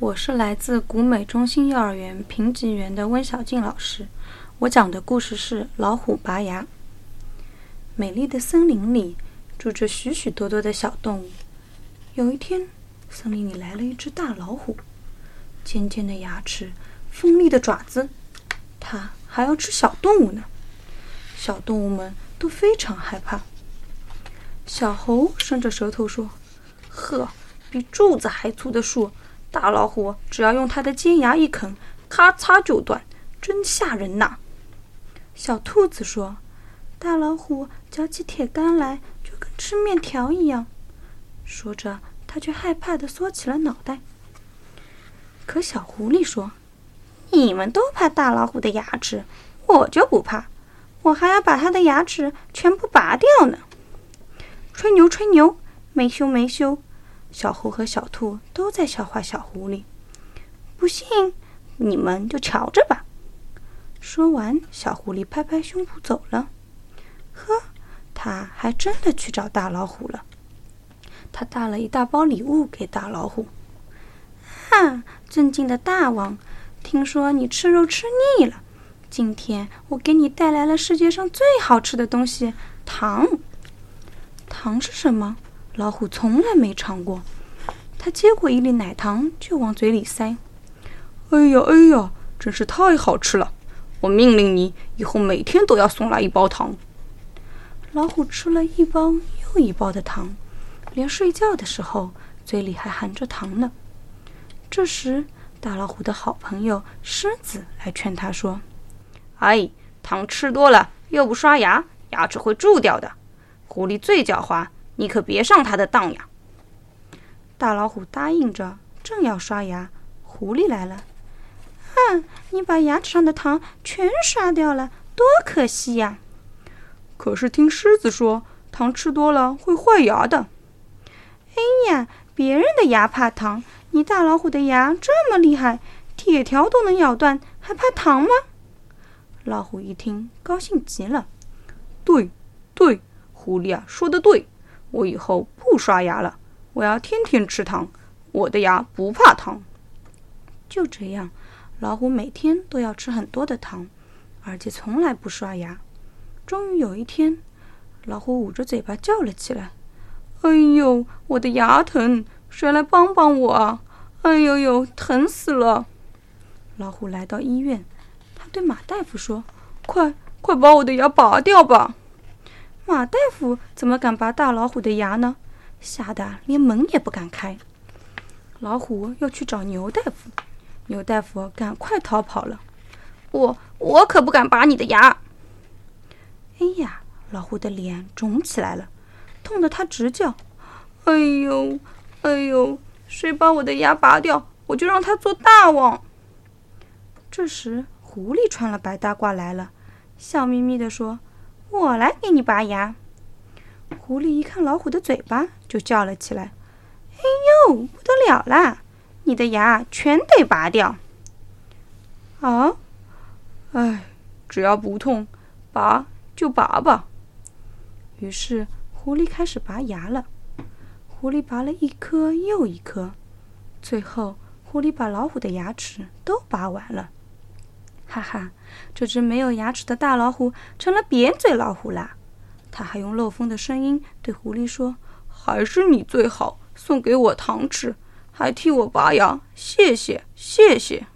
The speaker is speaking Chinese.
我是来自古美中心幼儿园评级园的温小静老师。我讲的故事是《老虎拔牙》。美丽的森林里住着许许多多的小动物。有一天，森林里来了一只大老虎，尖尖的牙齿，锋利的爪子，它还要吃小动物呢。小动物们都非常害怕。小猴伸着舌头说：“呵，比柱子还粗的树。”大老虎只要用它的尖牙一啃，咔嚓就断，真吓人呐！小兔子说：“大老虎嚼起铁杆来，就跟吃面条一样。”说着，它却害怕的缩起了脑袋。可小狐狸说：“你们都怕大老虎的牙齿，我就不怕，我还要把它的牙齿全部拔掉呢！”吹牛，吹牛，没羞，没羞。小猴和小兔都在笑话小狐狸，不信你们就瞧着吧。说完，小狐狸拍拍胸脯走了。呵，他还真的去找大老虎了。他带了一大包礼物给大老虎。哈，尊敬的大王，听说你吃肉吃腻了，今天我给你带来了世界上最好吃的东西——糖。糖是什么？老虎从来没尝过，他接过一粒奶糖就往嘴里塞。哎呀哎呀，真是太好吃了！我命令你以后每天都要送来一包糖。老虎吃了一包又一包的糖，连睡觉的时候嘴里还含着糖呢。这时，大老虎的好朋友狮子来劝他说：“哎，糖吃多了又不刷牙，牙齿会蛀掉的。狐狸最狡猾。”你可别上他的当呀！大老虎答应着，正要刷牙，狐狸来了。哼，你把牙齿上的糖全刷掉了，多可惜呀！可是听狮子说，糖吃多了会坏牙的。哎呀，别人的牙怕糖，你大老虎的牙这么厉害，铁条都能咬断，还怕糖吗？老虎一听，高兴极了。对，对，狐狸啊，说的对。我以后不刷牙了，我要天天吃糖。我的牙不怕糖。就这样，老虎每天都要吃很多的糖，而且从来不刷牙。终于有一天，老虎捂着嘴巴叫了起来：“哎呦，我的牙疼，谁来帮帮我啊？哎呦呦，疼死了！”老虎来到医院，他对马大夫说：“快快把我的牙拔掉吧！”马大夫怎么敢拔大老虎的牙呢？吓得连门也不敢开。老虎又去找牛大夫，牛大夫赶快逃跑了。我我可不敢拔你的牙！哎呀，老虎的脸肿起来了，痛得他直叫：“哎呦，哎呦！谁把我的牙拔掉，我就让他做大王！”这时，狐狸穿了白大褂来了，笑眯眯地说。我来给你拔牙。狐狸一看老虎的嘴巴，就叫了起来：“哎呦，不得了啦！你的牙全得拔掉！”啊，哎，只要不痛，拔就拔吧。于是狐狸开始拔牙了。狐狸拔了一颗又一颗，最后狐狸把老虎的牙齿都拔完了。哈哈，这只没有牙齿的大老虎成了扁嘴老虎啦！他还用漏风的声音对狐狸说：“还是你最好，送给我糖吃，还替我拔牙，谢谢，谢谢。”